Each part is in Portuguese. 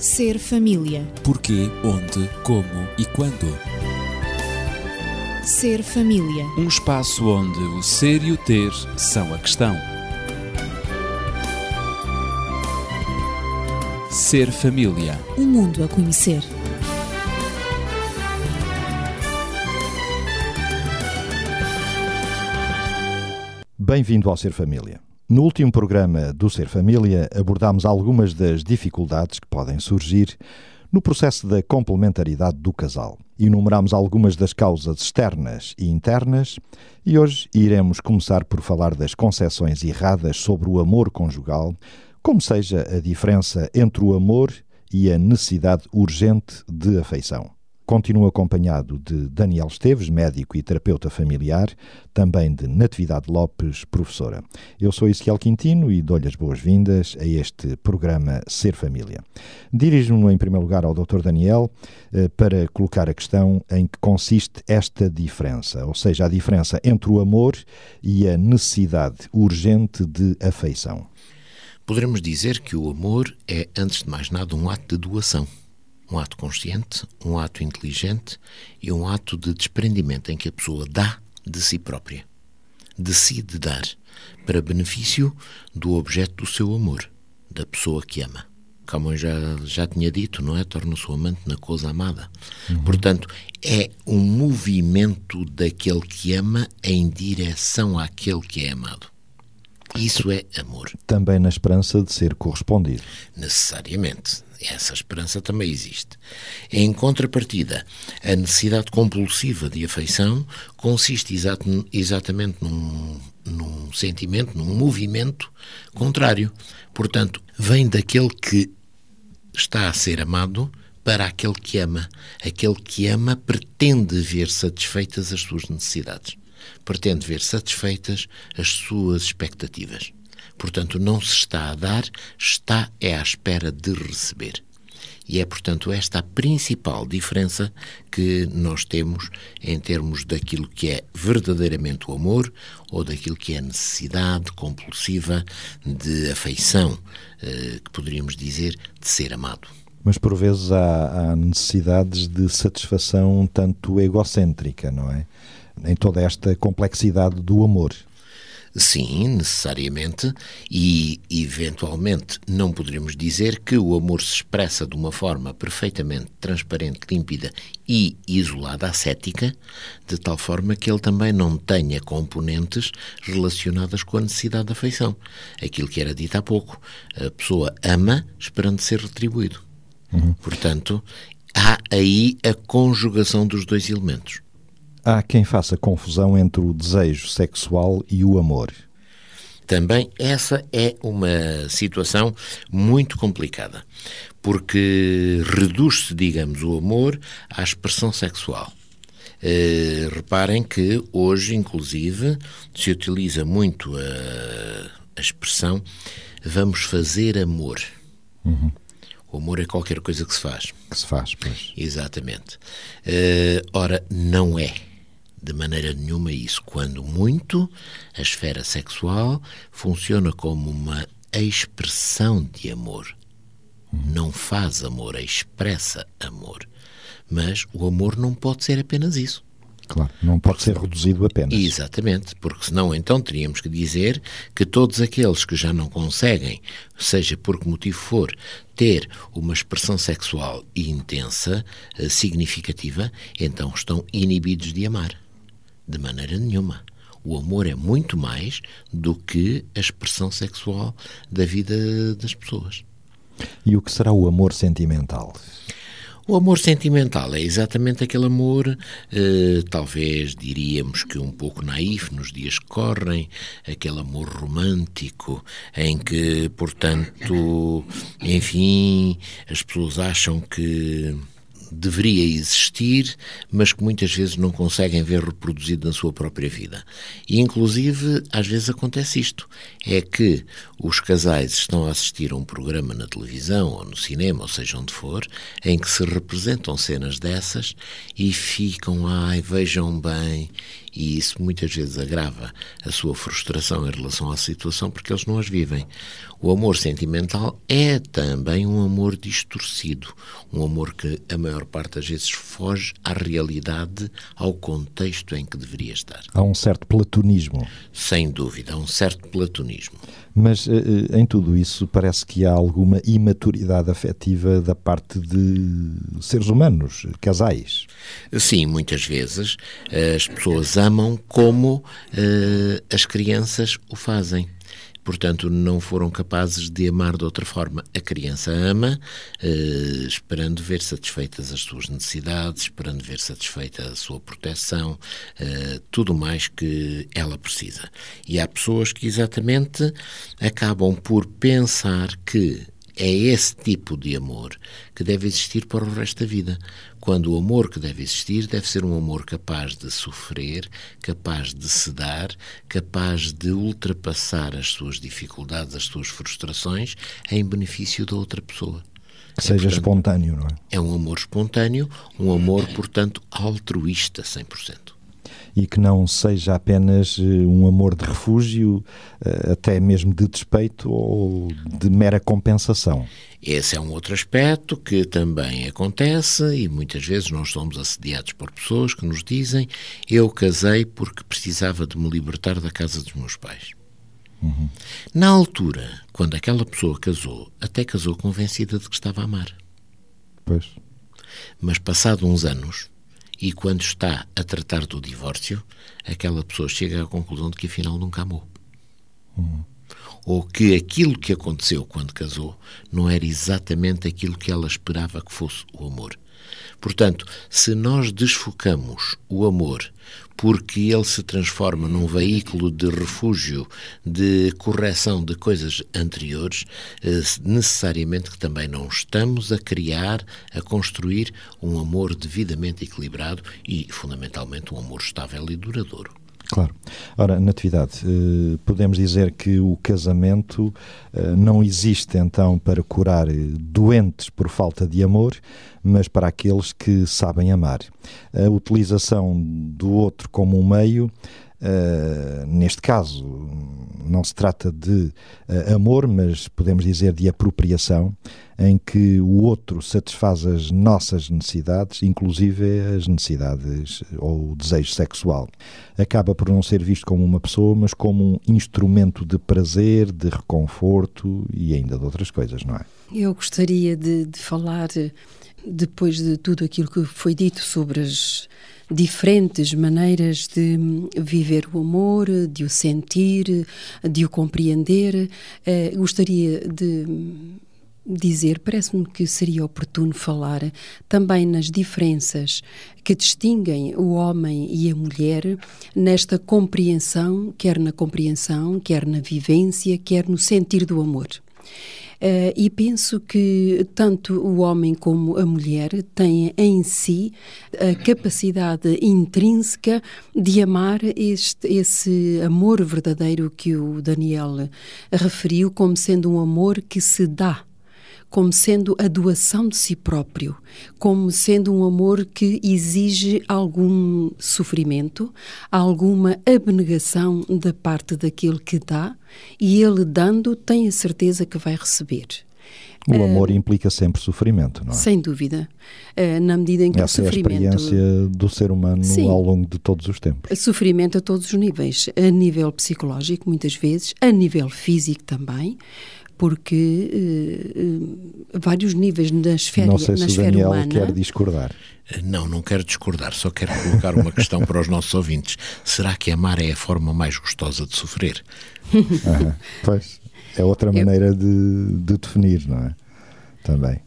Ser família. Porquê, onde, como e quando. Ser família. Um espaço onde o ser e o ter são a questão. Ser família. Um mundo a conhecer. Bem-vindo ao Ser Família. No último programa do Ser Família abordámos algumas das dificuldades que podem surgir no processo da complementaridade do casal. Enumerámos algumas das causas externas e internas e hoje iremos começar por falar das concepções erradas sobre o amor conjugal, como seja a diferença entre o amor e a necessidade urgente de afeição. Continuo acompanhado de Daniel Esteves, médico e terapeuta familiar, também de Natividade Lopes, professora. Eu sou Ezequiel Quintino e dou-lhe as boas-vindas a este programa Ser Família. Dirijo-me em primeiro lugar ao Dr. Daniel eh, para colocar a questão em que consiste esta diferença, ou seja, a diferença entre o amor e a necessidade urgente de afeição. Poderemos dizer que o amor é, antes de mais nada, um ato de doação um ato consciente, um ato inteligente e um ato de desprendimento em que a pessoa dá de si própria. Decide dar para benefício do objeto do seu amor, da pessoa que ama. Como eu já, já tinha dito, não é? Torna-se o amante na coisa amada. Uhum. Portanto, é um movimento daquele que ama em direção àquele que é amado. Isso é amor. Também na esperança de ser correspondido. Necessariamente. Essa esperança também existe. Em contrapartida, a necessidade compulsiva de afeição consiste exat exatamente num, num sentimento, num movimento contrário. Portanto, vem daquele que está a ser amado para aquele que ama. Aquele que ama pretende ver satisfeitas as suas necessidades, pretende ver satisfeitas as suas expectativas. Portanto, não se está a dar, está é à espera de receber. E é, portanto, esta a principal diferença que nós temos em termos daquilo que é verdadeiramente o amor ou daquilo que é a necessidade compulsiva de afeição, eh, que poderíamos dizer de ser amado. Mas por vezes há, há necessidades de satisfação um tanto egocêntrica, não é? Em toda esta complexidade do amor. Sim, necessariamente, e eventualmente não poderíamos dizer que o amor se expressa de uma forma perfeitamente transparente, límpida e isolada, ascética, de tal forma que ele também não tenha componentes relacionadas com a necessidade de afeição. Aquilo que era dito há pouco, a pessoa ama esperando ser retribuído. Uhum. Portanto, há aí a conjugação dos dois elementos. Há quem faça confusão entre o desejo sexual e o amor. Também essa é uma situação muito complicada, porque reduz-se, digamos, o amor à expressão sexual. Uh, reparem que hoje, inclusive, se utiliza muito a, a expressão vamos fazer amor. Uhum. O amor é qualquer coisa que se faz. Que se faz, pois. Exatamente. Uh, ora, não é de maneira nenhuma isso. Quando muito, a esfera sexual funciona como uma expressão de amor. Não faz amor, expressa amor. Mas o amor não pode ser apenas isso. Claro, não pode ser reduzido apenas. Exatamente, porque senão então teríamos que dizer que todos aqueles que já não conseguem, seja por que motivo for, ter uma expressão sexual intensa, eh, significativa, então estão inibidos de amar. De maneira nenhuma. O amor é muito mais do que a expressão sexual da vida das pessoas. E o que será o amor sentimental? O amor sentimental é exatamente aquele amor, eh, talvez diríamos que um pouco naif nos dias que correm, aquele amor romântico, em que, portanto, enfim, as pessoas acham que deveria existir, mas que muitas vezes não conseguem ver reproduzido na sua própria vida. E, inclusive, às vezes acontece isto: é que os casais estão a assistir a um programa na televisão ou no cinema, ou seja onde for, em que se representam cenas dessas e ficam, ai, vejam bem, E isso muitas vezes agrava a sua frustração em relação à situação porque eles não as vivem. O amor sentimental é também um amor distorcido, um amor que a maior parte das vezes foge à realidade, ao contexto em que deveria estar. Há um certo platonismo. Sem dúvida, há um certo platonismo. Mas em tudo isso parece que há alguma imaturidade afetiva da parte de seres humanos, casais. Sim, muitas vezes as pessoas amam como uh, as crianças o fazem portanto, não foram capazes de amar de outra forma. A criança ama, eh, esperando ver satisfeitas as suas necessidades, esperando ver satisfeita a sua proteção, eh, tudo mais que ela precisa. E há pessoas que exatamente acabam por pensar que é esse tipo de amor que deve existir para o resto da vida. Quando o amor que deve existir deve ser um amor capaz de sofrer, capaz de se dar, capaz de ultrapassar as suas dificuldades, as suas frustrações, em benefício da outra pessoa. Que seja é, portanto, espontâneo, não é? É um amor espontâneo, um amor, portanto, altruísta 100% e que não seja apenas eh, um amor de refúgio, eh, até mesmo de despeito ou de mera compensação. Esse é um outro aspecto que também acontece e muitas vezes nós somos assediados por pessoas que nos dizem eu casei porque precisava de me libertar da casa dos meus pais. Uhum. Na altura, quando aquela pessoa casou, até casou convencida de que estava a amar. Pois. Mas passado uns anos, e quando está a tratar do divórcio, aquela pessoa chega à conclusão de que afinal nunca amou. Uhum. Ou que aquilo que aconteceu quando casou não era exatamente aquilo que ela esperava que fosse o amor. Portanto, se nós desfocamos o amor porque ele se transforma num veículo de refúgio, de correção de coisas anteriores, eh, necessariamente que também não estamos a criar, a construir um amor devidamente equilibrado e, fundamentalmente, um amor estável e duradouro. Claro. Ora, Natividade, eh, podemos dizer que o casamento eh, não existe então para curar doentes por falta de amor, mas para aqueles que sabem amar. A utilização do outro como um meio Uh, neste caso, não se trata de uh, amor, mas podemos dizer de apropriação, em que o outro satisfaz as nossas necessidades, inclusive as necessidades ou o desejo sexual. Acaba por não ser visto como uma pessoa, mas como um instrumento de prazer, de reconforto e ainda de outras coisas, não é? Eu gostaria de, de falar, depois de tudo aquilo que foi dito sobre as diferentes maneiras de viver o amor, de o sentir, de o compreender. Uh, gostaria de dizer, parece-me que seria oportuno falar também nas diferenças que distinguem o homem e a mulher nesta compreensão, quer na compreensão, quer na vivência, quer no sentir do amor. Uh, e penso que tanto o homem como a mulher têm em si a capacidade intrínseca de amar este, esse amor verdadeiro que o Daniel referiu como sendo um amor que se dá como sendo a doação de si próprio, como sendo um amor que exige algum sofrimento, alguma abnegação da parte daquele que dá, e ele dando tem a certeza que vai receber. O amor uh, implica sempre sofrimento, não é? Sem dúvida. Uh, na medida em que Essa o sofrimento. É a experiência do ser humano sim, ao longo de todos os tempos. Sofrimento a todos os níveis. A nível psicológico, muitas vezes, a nível físico também porque uh, uh, vários níveis na esfera, não sei na se esfera Daniel humana. quer discordar. Não, não quero discordar, só quero colocar uma questão para os nossos ouvintes. Será que amar é a forma mais gostosa de sofrer? pois, é outra maneira de, de definir, não é? Também.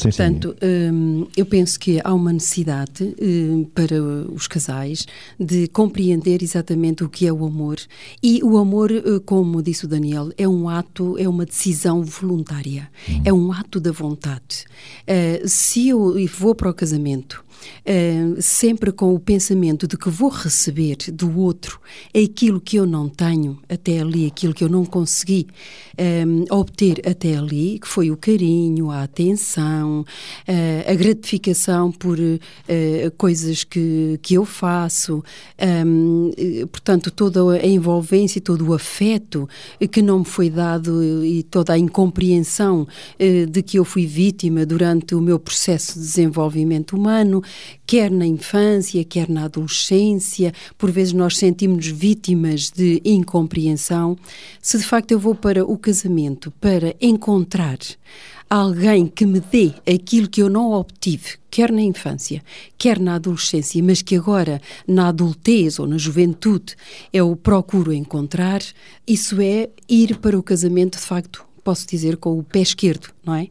Sim, Portanto, hum, eu penso que há uma necessidade hum, para os casais de compreender exatamente o que é o amor. E o amor, hum, como disse o Daniel, é um ato, é uma decisão voluntária, uhum. é um ato da vontade. Uh, se eu vou para o casamento uh, sempre com o pensamento de que vou receber do outro aquilo que eu não tenho até ali, aquilo que eu não consegui um, obter até ali, que foi o carinho, a atenção, uh, a gratificação por coisas que, que eu faço, um, portanto, toda a envolvência, todo o afeto que não me foi dado e toda a incompreensão de que eu fui vítima durante o meu processo de desenvolvimento humano, quer na infância, quer na adolescência, por vezes nós sentimos vítimas de incompreensão. Se de facto eu vou para o casamento para encontrar alguém que me dê aquilo que eu não obtive, quer na infância, quer na adolescência, mas que agora na adultez ou na juventude eu procuro encontrar, isso é ir para o casamento de facto, posso dizer, com o pé esquerdo, não é?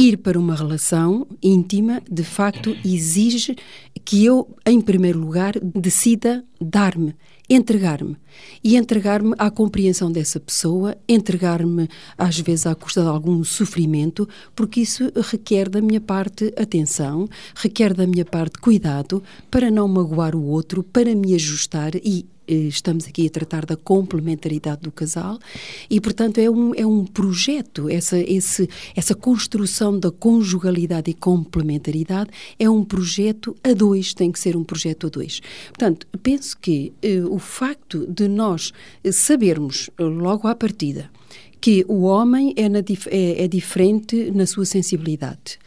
Ir para uma relação íntima, de facto, exige que eu, em primeiro lugar, decida dar-me, entregar-me. E entregar-me à compreensão dessa pessoa, entregar-me, às vezes, à custa de algum sofrimento, porque isso requer da minha parte atenção, requer da minha parte cuidado para não magoar o outro, para me ajustar e estamos aqui a tratar da complementaridade do casal e, portanto, é um, é um projeto, essa, esse, essa construção da conjugalidade e complementaridade é um projeto a dois, tem que ser um projeto a dois. Portanto, penso que eh, o facto de nós sabermos eh, logo à partida que o homem é, na, é, é diferente na sua sensibilidade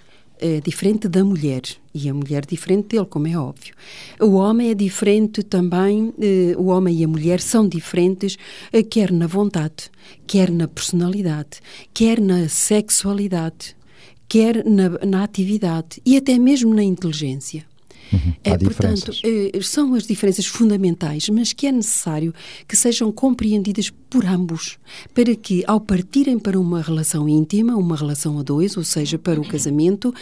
é diferente da mulher e a mulher diferente dele, como é óbvio. O homem é diferente também, eh, o homem e a mulher são diferentes, eh, quer na vontade, quer na personalidade, quer na sexualidade, quer na, na atividade e até mesmo na inteligência. Uhum, é, portanto, eh, são as diferenças fundamentais, mas que é necessário que sejam compreendidas por ambos, para que, ao partirem para uma relação íntima, uma relação a dois, ou seja, para o casamento,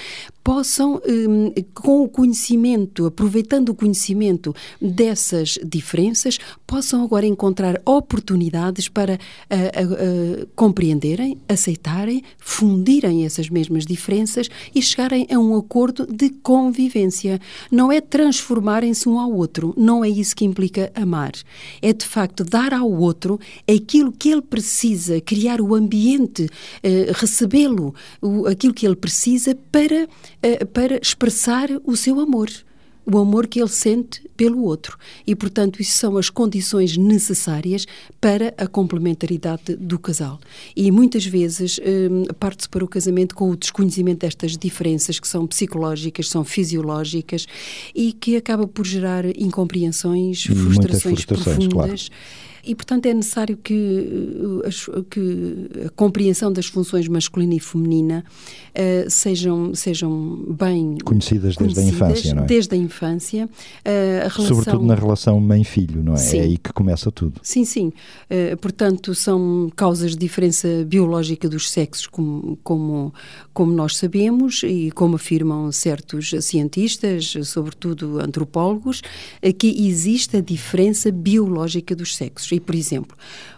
possam, hum, com o conhecimento, aproveitando o conhecimento dessas diferenças, possam agora encontrar oportunidades para a, a, a, compreenderem, aceitarem, fundirem essas mesmas diferenças e chegarem a um acordo de convivência. Não é transformarem-se um ao outro, não é isso que implica amar. É de facto dar ao outro aquilo que ele precisa, criar o ambiente, uh, recebê-lo, aquilo que ele precisa para, uh, para expressar o seu amor o amor que ele sente pelo outro. E, portanto, isso são as condições necessárias para a complementaridade do casal. E muitas vezes hum, parte-se para o casamento com o desconhecimento destas diferenças que são psicológicas, são fisiológicas e que acaba por gerar incompreensões, frustrações, frustrações profundas. Claro e, portanto, é necessário que, eh, que a compreensão das funções masculina e feminina uh, sejam, sejam bem conhecidas, desde a infância, não é? Desde a infância. Uh, a relação... Sobretudo na relação mãe-filho, não é? Sim. É aí que começa tudo. Sim, sim. Uh, portanto, são causas de diferença biológica dos sexos, como, como, como nós sabemos e como afirmam certos cientistas, sobretudo antropólogos, que existe a diferença biológica dos sexos. E, por exemplo,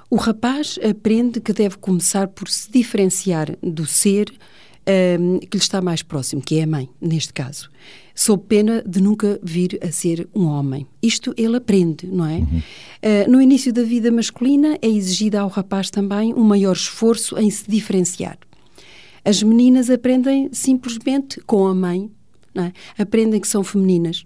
o rapaz aprende que deve começar por se diferenciar do ser um, que lhe está mais próximo, que é a mãe, neste caso, sob pena de nunca vir a ser um homem. Isto ele aprende, não é? Uhum. Uh, no início da vida masculina é exigida ao rapaz também um maior esforço em se diferenciar. As meninas aprendem simplesmente com a mãe, é? aprendem que são femininas.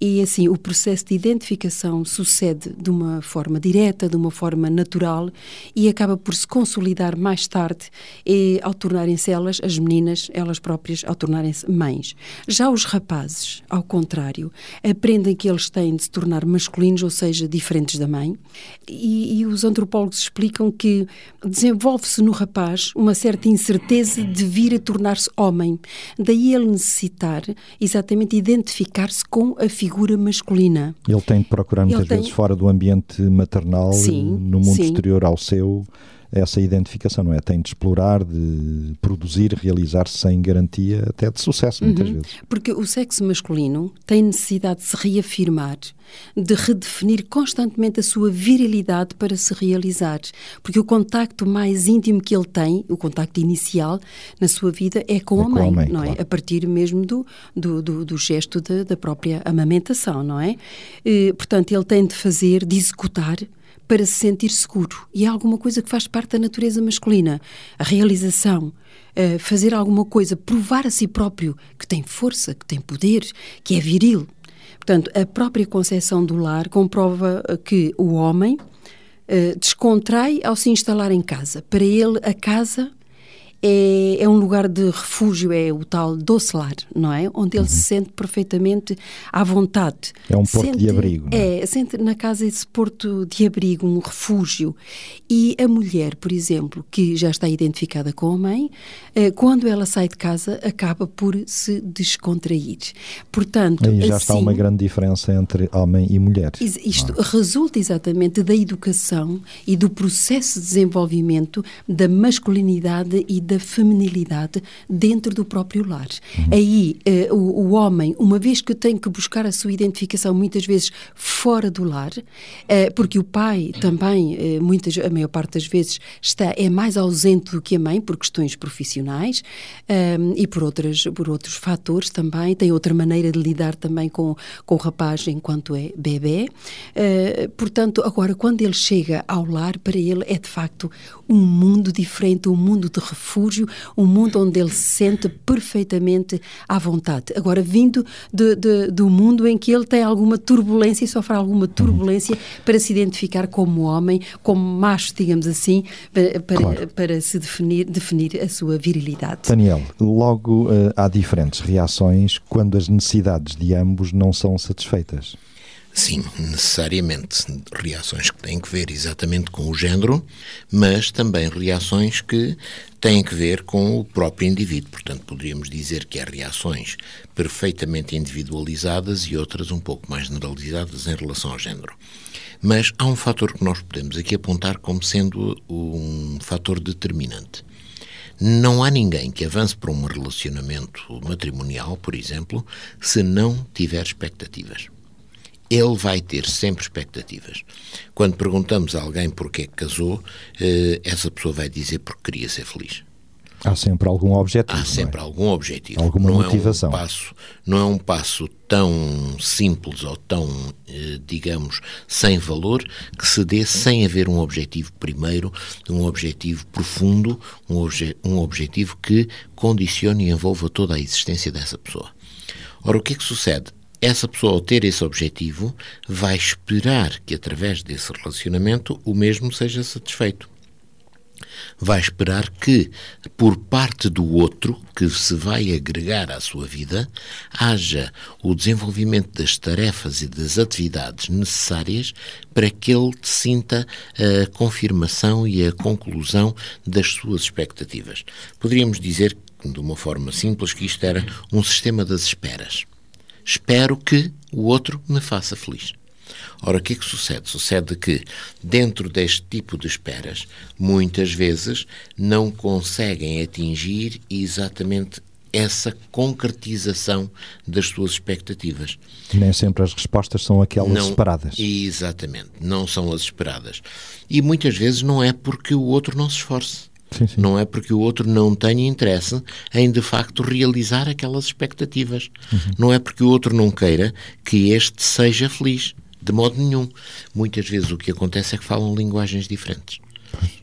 E assim, o processo de identificação sucede de uma forma direta, de uma forma natural e acaba por se consolidar mais tarde e, ao tornarem-se elas, as meninas, elas próprias, ao tornarem-se mães. Já os rapazes, ao contrário, aprendem que eles têm de se tornar masculinos, ou seja, diferentes da mãe, e, e os antropólogos explicam que desenvolve-se no rapaz uma certa incerteza de vir a tornar-se homem. Daí ele necessitar exatamente identificar-se com a figura figura masculina. Ele tem de procurar muitas tem... vezes fora do ambiente maternal, sim, no mundo sim. exterior ao seu, essa identificação, não é? Tem de explorar, de produzir, realizar-se sem garantia até de sucesso, muitas Uhum. vezes. Porque o sexo masculino tem necessidade de se reafirmar, de redefinir constantemente a sua virilidade para se realizar. Porque o contacto mais íntimo que ele tem, o contacto inicial na sua vida, é com, É a, com mãe, a mãe, não é? claro. A partir mesmo do, do, do, do gesto da- da própria amamentação, não é? Eh, portanto, ele tem de fazer, de executar para se sentir seguro. E é alguma coisa que faz parte da natureza masculina. A realização, eh, fazer alguma coisa, provar a si próprio que tem força, que tem poder, que é viril. Portanto, a própria concepção do lar comprova eh, que o homem eh, descontrai ao se instalar em casa. Para ele, a casa é, é um lugar de refúgio, é o tal doce lar, não é? Onde ele se sente perfeitamente à vontade. Uhum. É um porto de Sente- abrigo, não é? É, sente na casa esse porto de abrigo, um refúgio. E a mulher, por exemplo, que já está identificada com a mãe, eh, quando ela sai de casa, acaba por se descontrair. Portanto, Aí já está assim, uma grande diferença entre homem e mulher. Is- Isto resulta exatamente da educação e do processo de desenvolvimento da masculinidade e da feminilidade dentro do próprio lar. Aí, eh, o, o homem, uma vez que tem que buscar a sua identificação muitas vezes fora do lar, eh, porque o pai também, eh, muitas, a maior parte das vezes, está, é mais ausente do que a mãe por questões profissionais ehm, e por, outras, por outros fatores também, tem outra maneira de lidar também com, com o rapaz enquanto é bebê. Portanto, agora, quando ele chega ao lar, para ele é de facto um mundo diferente, um mundo de refúgio, um mundo onde ele se sente perfeitamente à vontade. Agora, vindo de- de- do mundo em que ele tem alguma turbulência e sofre alguma turbulência para se identificar como homem, como macho, digamos assim, para, para, Claro. para se definir, definir a sua virilidade. Daniel, logo eh, há diferentes reações quando as necessidades de ambos não são satisfeitas. Sim, necessariamente. Reações que têm que ver exatamente com o género, mas também reações que têm que ver com o próprio indivíduo. Portanto, poderíamos dizer que há reações perfeitamente individualizadas e outras um pouco mais generalizadas em relação ao género. Mas há um fator que nós podemos aqui apontar como sendo um fator determinante. Não há ninguém que avance para um relacionamento matrimonial, por exemplo, se não tiver expectativas ele vai ter sempre expectativas. Quando perguntamos a alguém porquê que casou, eh, essa pessoa vai dizer porque queria ser feliz. Há sempre algum objetivo. Há é? sempre algum objetivo. Alguma não motivação. É um passo, não é um passo tão simples ou tão, eh, digamos, sem valor que se dê sem haver um objetivo primeiro, um objetivo profundo, um, obje, um objetivo que condicione e envolva toda a existência dessa pessoa. Ora, o que é que sucede? Essa pessoa, ao ter esse objetivo, vai esperar que, através desse relacionamento, o mesmo seja satisfeito vai esperar que, por parte do outro, que se vai agregar à sua vida, haja o desenvolvimento das tarefas e das atividades necessárias para que ele sinta a confirmação e a conclusão das suas expectativas. Poderíamos dizer, de uma forma simples, que isto era um sistema das esperas. Espero que o outro me faça feliz. Ora, o que é que sucede? Sucede que, dentro deste tipo de esperas, muitas vezes não conseguem atingir exatamente essa concretização das suas expectativas. Nem sempre as respostas são aquelas esperadas. Exatamente, não são as esperadas. E muitas vezes não é porque o outro não se esforce. Sim, sim. Não é porque o outro não tenha interesse em, de facto, realizar aquelas expectativas. Não é porque o outro não queira que este seja feliz. De modo nenhum. Muitas vezes o que acontece é que falam linguagens diferentes.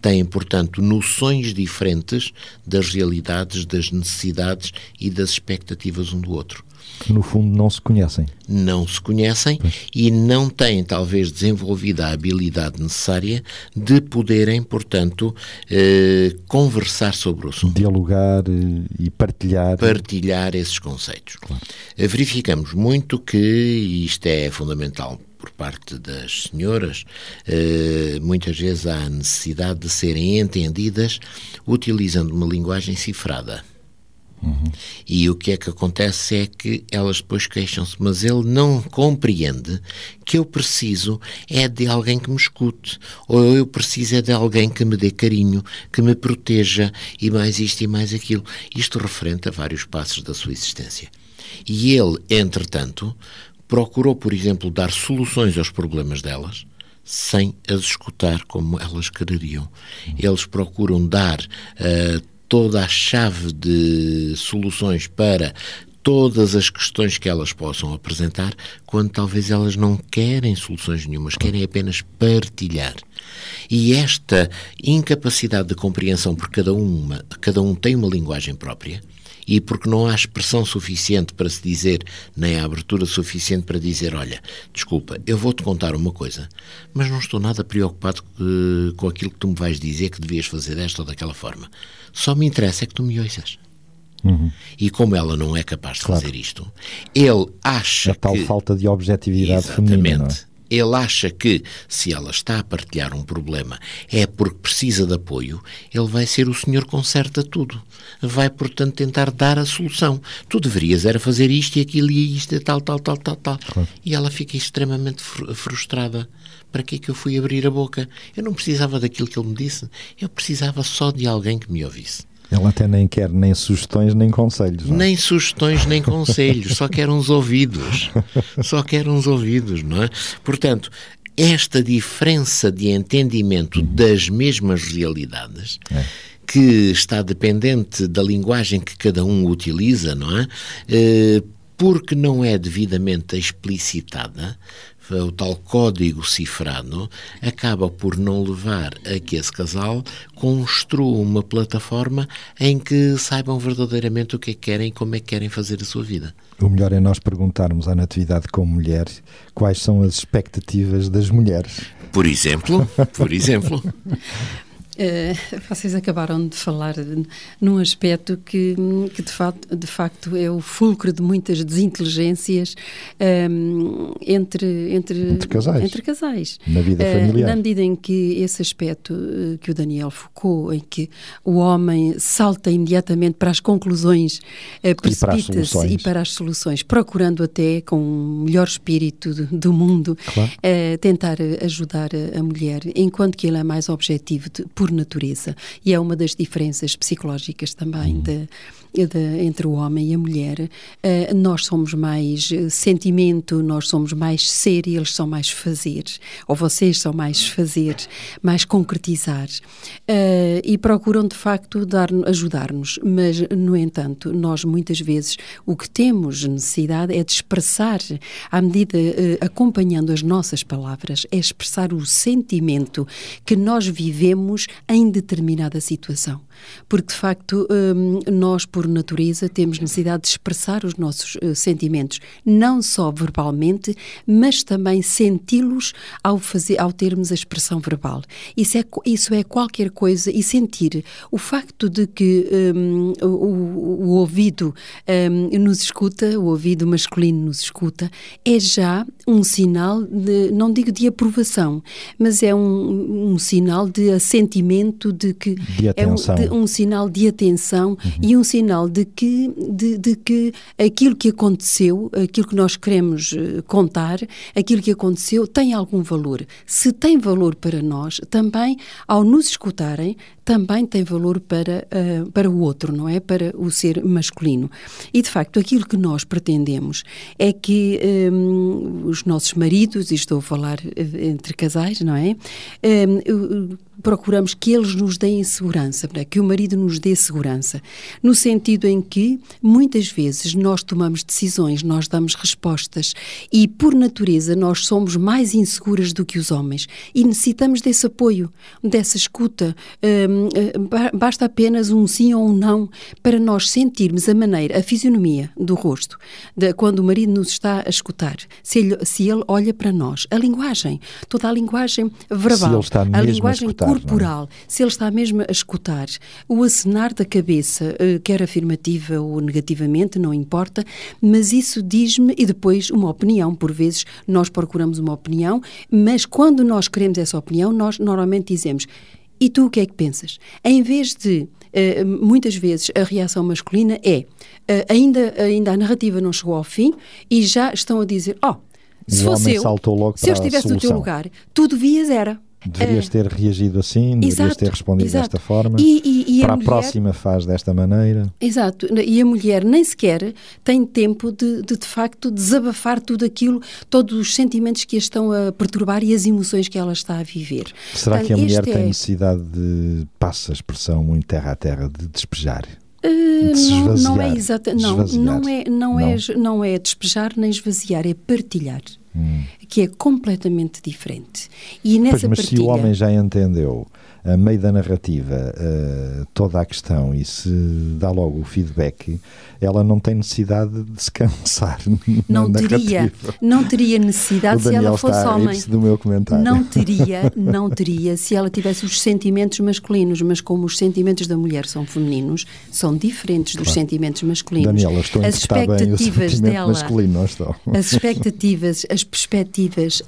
Têm, portanto, noções diferentes das realidades, das necessidades e das expectativas um do outro Que no fundo não se conhecem. não se conhecem e não têm, talvez, desenvolvida a habilidade necessária de poderem, portanto, eh, conversar sobre o assunto. Dialogar eh, e partilhar. Partilhar esses conceitos. Eh, Verificamos muito que, e isto é fundamental por parte das senhoras, eh, muitas vezes há a necessidade de serem entendidas utilizando uma linguagem cifrada. E o que é que acontece é que elas depois queixam-se, mas ele não compreende que eu preciso é de alguém que me escute, ou eu preciso é de alguém que me dê carinho, que me proteja, e mais isto e mais aquilo. Isto referente a vários passos da sua existência. E ele, entretanto, procurou, por exemplo, dar soluções aos problemas delas, sem as escutar como elas quereriam. Eles procuram dar uh, toda a chave de soluções para todas as questões que elas possam apresentar, quando talvez elas não querem soluções nenhumas, querem apenas partilhar. E esta incapacidade de compreensão por cada uma, cada um tem uma linguagem própria, e porque não há expressão suficiente para se dizer, nem há abertura suficiente para dizer: Olha, desculpa, eu vou-te contar uma coisa, mas não estou nada preocupado uh, com aquilo que tu me vais dizer que devias fazer desta ou daquela forma. Só me interessa é que tu me ouças. Uhum. E como ela não é capaz de claro. fazer isto, ele acha a tal que... falta de objetividade Exatamente. feminina. Ele acha que, se ela está a partilhar um problema, é porque precisa de apoio, ele vai ser o senhor que conserta tudo. Vai, portanto, tentar dar a solução. Tu deverias era fazer isto e aquilo e isto e tal, tal, tal, tal, tal. Claro. E ela fica extremamente frustrada. Para que é que eu fui abrir a boca? Eu não precisava daquilo que ele me disse. Eu precisava só de alguém que me ouvisse. Ele até nem quer nem sugestões nem conselhos. Não? É? Nem sugestões nem conselhos, só quer uns ouvidos. Só quer uns ouvidos, não é? Portanto, esta diferença de entendimento das mesmas realidades. É. Que está dependente da linguagem que cada um utiliza, não é? Eh, porque não é devidamente explicitada, o tal código cifrado acaba por não levar a que esse casal construa uma plataforma em que saibam verdadeiramente o que é que querem e como é que querem fazer a sua vida. O melhor é nós perguntarmos à Natividade como mulher quais ssão as expectativas das mulheres. Por exemplo, por exemplo. Uh, vocês acabaram de falar num aspecto que, que de, facto, de facto é o fulcro de muitas desinteligências um, ehm, entre, entre, entre, casais. entre casais. Na vida eh, familiar. Uh, na medida em que esse aspecto uh, que o Daniel Foucault, em que o homem salta imediatamente para as conclusões, precipita-se e, e, para as soluções, procurando até com o melhor espírito do, do mundo claro. tentar ajudar a, a, mulher, enquanto que ele é mais objetivo de, por por natureza. E é uma das diferenças psicológicas também uhum. de, de, entre o homem e a mulher. Uh, nós somos mais uh, sentimento, nós somos mais ser e eles são mais fazer. Ou vocês são mais fazer, mais concretizar. Uh, e procuram, de facto, dar, ajudar-nos. Mas, no entanto, nós muitas vezes o que temos necessidade é de expressar, à medida, acompanhando as nossas palavras, é expressar o sentimento que nós vivemos em determinada situação. Porque, de facto, hum, nós, por natureza, temos necessidade de expressar os nossos eh, sentimentos, não só verbalmente, mas também senti-los ao, fazer, ao termos a expressão verbal. Isso é, isso é qualquer coisa, e sentir o facto de que um, o, o, ouvido um, nos escuta, o ouvido masculino nos escuta, é já um sinal de, não digo de aprovação, mas é um, um sinal de assentimento de que de atenção. É um, um sinal de atenção uhum. e um sinal de que, de, de, que aquilo que aconteceu, aquilo que nós queremos eh, contar, aquilo que aconteceu tem algum valor. Se tem valor para nós, também ao nos escutarem, também tem valor para, uh, para o outro, não é? Para o ser masculino. E, de facto, aquilo que nós pretendemos é que um, os nossos maridos, e estou a falar eh, entre casais, não é? Um, procuramos que eles nos deem segurança, é? que o marido nos dê segurança, no sentido em que muitas vezes nós tomamos decisões, nós damos respostas e por natureza nós somos mais inseguras do que os homens e necessitamos desse apoio, dessa escuta. Um, basta apenas um sim ou um não para nós sentirmos a maneira, a fisionomia do rosto, de, quando o marido nos está a escutar, se ele, se ele olha para nós, a linguagem, toda a linguagem verbal, a linguagem a é? corporal, se ele está mesmo a escutar, o acenar da cabeça, eh, quer afirmativa ou negativamente, não importa, mas isso diz-me, e depois uma opinião, por vezes nós procuramos uma opinião, mas quando nós queremos essa opinião, nós normalmente dizemos e tu o que é que pensas? Em vez de uh, muitas vezes a reação masculina é uh, ainda, ainda a narrativa não chegou ao fim e já estão a dizer: Oh, se fosse eu, se eu estivesse no teu lugar, tu devias era. Deverias ter reagido assim, exato, deverias ter respondido exato. desta forma. E, e, e para a, mulher, próxima faz desta maneira. Exato. E a mulher nem sequer tem tempo de, de, de facto, desabafar tudo aquilo, todos os sentimentos que a estão a perturbar e as emoções que ela está a viver. Será Portanto, que a mulher tem é- necessidade de, passa a expressão muito terra a terra, de despejar? De se não, não é esvaziar, exata, não, esvaziar. não é, não, Não. é, não é despejar nem esvaziar, é partilhar, que é completamente diferente. E Pois, nessa mas partilha, se o homem já entendeu a meio da narrativa eh, toda a questão e se dá logo o feedback, ela não tem necessidade de se cansar. não teria, narrativa. não teria necessidade se ela fosse homem. do meu comentário. Não teria, não teria se ela tivesse os sentimentos masculinos, mas como os sentimentos da mulher são femininos, são diferentes dos sentimentos masculinos. Daniela, estou a as interpretar bem o expectativas dela, masculino, não estou? as expectativas, as perspectivas,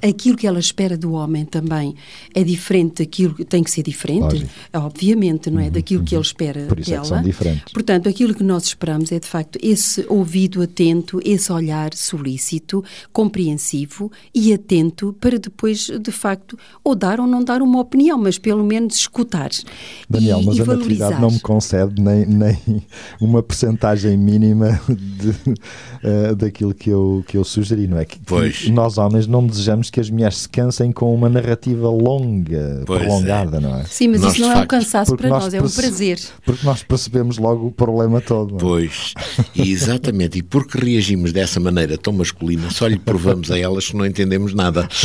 aquilo que ela espera do homem também é diferente daquilo que tem que ser diferente, Lógico. obviamente, não é? Daquilo que ele espera Por isso é dela. que são diferentes. Portanto, aquilo que nós esperamos é de facto esse ouvido atento, esse olhar solícito, compreensivo e atento para depois, de facto, ou dar ou não dar uma opinião, mas pelo menos escutar. Daniel, e, mas e a valorizar. natividade não me concede nem, nem uma percentagem mínima de, eh, daquilo que eu, que eu sugeri, não é? Que, que Pois. nós homens não desejamos que as mulheres se cansem com uma narrativa longa, Pois é. prolongada, não é? Sim, mas Nós, isso não é um cansaço para nós nós, é um prazer. Porque nós percebemos logo o problema todo. não é? Pois, e exatamente, e porque reagimos dessa maneira tão masculina, só lhe provamos a elas que não entendemos nada.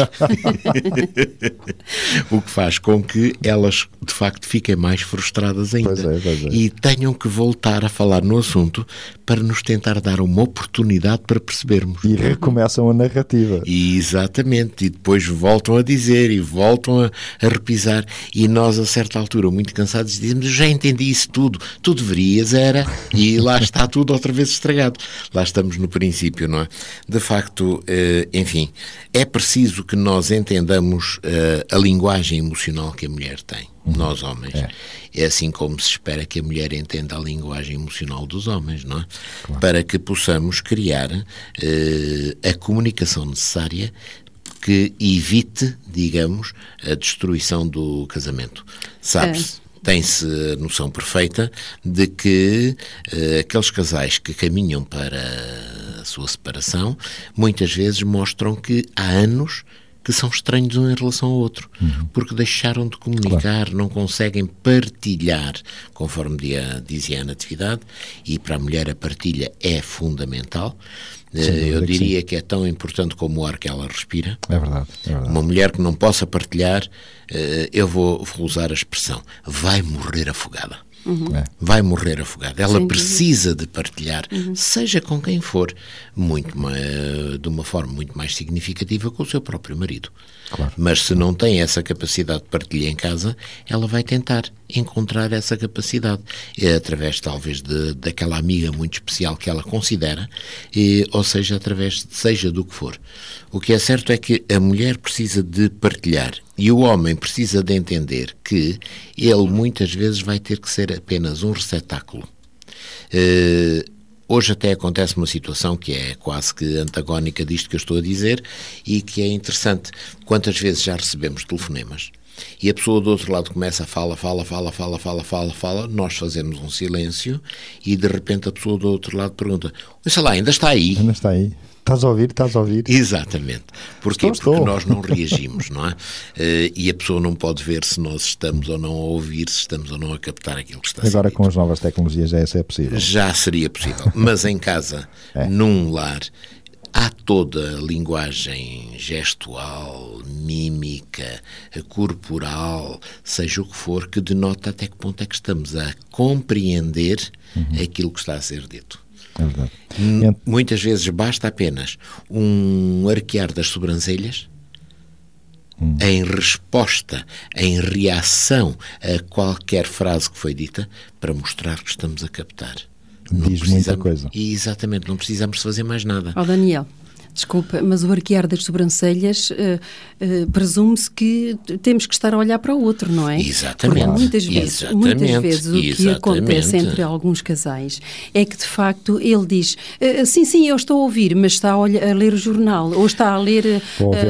o que faz com que elas, de facto, fiquem mais frustradas ainda. Pois é, pois é. E tenham que voltar a falar no assunto para nos tentar dar uma oportunidade para percebermos. E recomeçam a narrativa. E exatamente, e depois voltam a dizer e voltam a, a repisar, e nós, a certa altura, muito cansados, dizemos: já entendi isso tudo, tu deverias, era, e lá está tudo outra vez estragado. Lá estamos no princípio, não é? De facto, eh, enfim, é preciso que nós entendamos eh, a linguagem emocional que a mulher tem, nós homens. É. assim como se espera que a mulher entenda a linguagem emocional dos homens, não é? Para que possamos criar eh, a comunicação necessária que evite, digamos, a destruição do casamento. Sabe-se, tem-se a noção perfeita de que eh, aqueles casais que caminham para a sua separação muitas vezes mostram que há anos que são estranhos um em relação ao outro, porque deixaram de comunicar, não conseguem partilhar, conforme dia- dizia a Natividade, e para a mulher a partilha é fundamental. Eh, Eu que diria que é tão importante como o ar que ela respira. É verdade, é verdade. Uma mulher que não possa partilhar, eh, eu vou, vou usar a expressão, vai morrer afogada. É. Vai morrer afogada. Ela dúvida. precisa de partilhar, seja com quem for, muito ma- de uma forma muito mais significativa com o seu próprio marido. Claro. Mas se não tem essa capacidade de partilha em casa, ela vai tentar encontrar essa capacidade, eh, através talvez de, daquela amiga muito especial que ela considera, eh, ou seja, através de, seja do que for. O que é certo é que a mulher precisa de partilhar e o homem precisa de entender que ele muitas vezes vai ter que ser apenas um receptáculo. Eh, Hoje até acontece uma situação que é quase que antagónica disto que eu estou a dizer e que é interessante. Quantas vezes já recebemos telefonemas e a pessoa do outro lado começa a fala, fala, fala, fala, fala, fala, fala, nós fazemos um silêncio e de repente a pessoa do outro lado pergunta: Sei lá, ainda está aí? Ainda está aí. Estás a ouvir? Estás a ouvir? Exatamente. Porquê? Estou, Porque estou. nós não reagimos, não é? Eh, e a pessoa não pode ver se nós estamos ou não a ouvir, se estamos ou não a captar aquilo que está a ser Agora com as novas tecnologias já isso é possível. Já seria possível. Mas em casa, É. num lar, há toda a linguagem gestual, mímica, corporal, seja o que for, que denota até que ponto é que estamos a compreender Uhum. aquilo que está a ser dito. É verdade. M- Ent- Muitas vezes basta apenas um arquear das sobrancelhas Hum. em resposta, em reação a qualquer frase que foi dita para mostrar que estamos a captar. Não Diz muita coisa. E exatamente, não precisamos fazer mais nada. Ó Daniel, Desculpa, mas o arquear das sobrancelhas uh, uh, presume-se que temos que estar a olhar para o outro, não é? Exatamente. Porque muitas vezes, Exatamente. muitas vezes o que acontece entre alguns casais é que de facto ele diz uh, sim, sim, eu estou a ouvir, mas está a, olhar, a ler o jornal, ou está a ler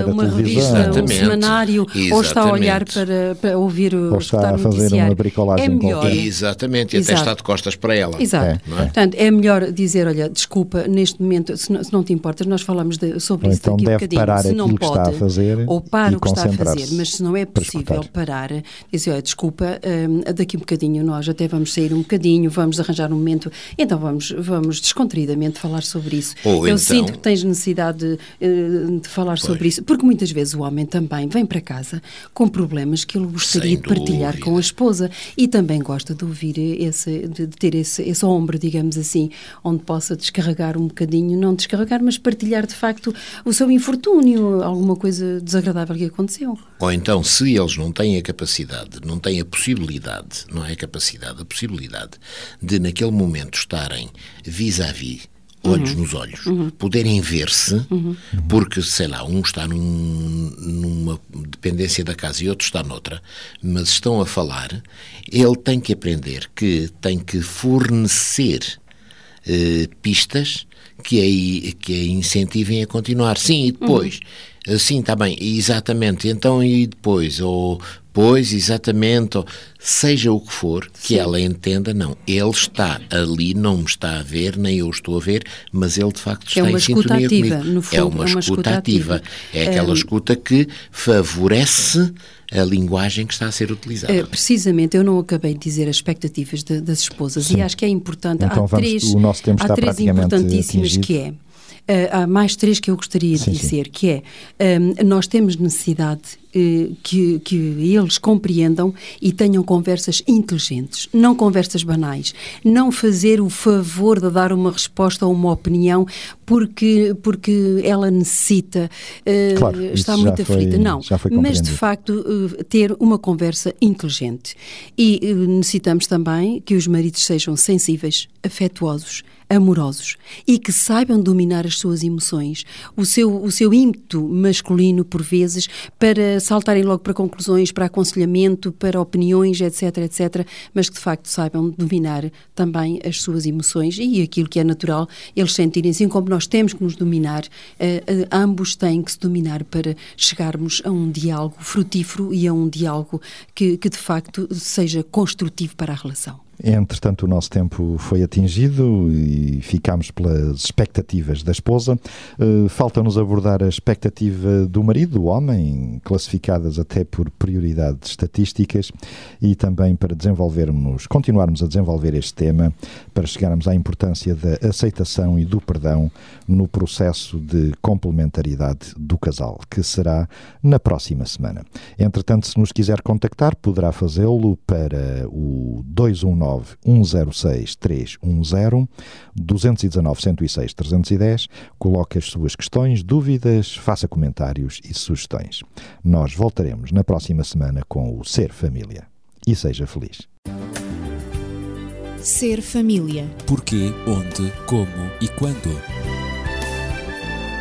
uma revista, um semanário, Exatamente. ou está a olhar para, para ouvir o ou está a fazer uma bricolagem é melhor. Exatamente, e até está de costas para ela. Exato. É, é. Portanto, é melhor dizer, olha, desculpa, neste momento, se não, se não te importas, nós falamos de, sobre ou isso então daqui deve um bocadinho. parar se não aquilo pode, que está a fazer ou para o que está a fazer, mas se não é possível parar, dizer, olha, desculpa, hum, daqui um bocadinho nós até vamos sair um bocadinho, vamos arranjar um momento, então vamos, vamos descontraídamente falar sobre isso. Ou Eu então- sinto que tens necessidade de, eh, de falar sobre isso, porque muitas vezes o homem também vem para casa com problemas que ele gostaria Sem de partilhar dúvida. com a esposa e também gosta de ouvir esse, de, de ter esse, esse ombro, digamos assim, onde possa descarregar um bocadinho, não descarregar, mas partilhar de facto o seu infortúnio, alguma coisa desagradável que aconteceu. Ou então, se eles não têm a capacidade, não têm a possibilidade, não é a capacidade, a possibilidade de naquele momento estarem vis-à-vis, olhos nos olhos, poderem ver-se, porque, sei lá, um está num- numa dependência da casa e outro está noutra, mas estão a falar, ele tem que aprender que tem que fornecer eh, pistas que a, que a incentivem a continuar. Sim, e depois? Eh, Sim, está bem, exatamente. Então, e depois? Ou, pois, exatamente. Ou, seja o que for, que ela entenda, não. Ele está ali, não me está a ver, nem eu estou a ver, mas ele de facto está É em sintonia ativa, comigo. no é fundo, uma, é uma escuta, escuta ativa. ativa. É aquela escuta que favorece a linguagem que está a ser utilizada. Eh, precisamente, eu não acabei de dizer as expectativas de- das esposas e acho que é importante. Então há vamos- três, o nosso tempo há está três praticamente importantíssimas atingido. que é. eh, há mais três que eu gostaria Sim, de sim. dizer, que é eh, nós temos necessidade que, que eles compreendam e tenham conversas inteligentes, não conversas banais. Não fazer o favor de dar uma resposta ou uma opinião porque, porque ela necessita, eh, Claro, está muito foi- aflita. Não, mas de facto eh, ter uma conversa inteligente. E eh, necessitamos também que os maridos sejam sensíveis, afetuosos, amorosos e que saibam dominar as suas emoções, o seu, o seu ímpeto masculino, por vezes, para saltarem logo para conclusões, para aconselhamento, para opiniões, etc, etc, mas que de facto saibam dominar também as suas emoções e aquilo que é natural, eles sentirem assim como nós temos que nos dominar, eh, eh, ambos têm que se dominar para chegarmos a um diálogo frutífero e a um diálogo que, que de facto seja construtivo para a relação. Entretanto, o nosso tempo foi atingido e ficámos pelas expectativas da esposa. Eh, Falta-nos abordar a expectativa do marido, do homem, classificadas até por prioridades estatísticas e também para desenvolvermos, continuarmos a desenvolver este tema, para chegarmos à importância da aceitação e do perdão no processo de complementaridade do casal, que será na próxima semana. Entretanto, se nos quiser contactar, poderá fazê-lo para o 219 106 310 219 106 310. Coloque as suas questões, dúvidas, faça comentários e sugestões. Nós voltaremos na próxima semana com o Ser Família. E seja feliz. Ser família. Porquê, onde, como e quando.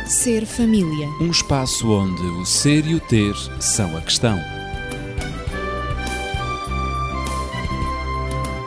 Ser família. Um espaço onde o ser e o ter são a questão.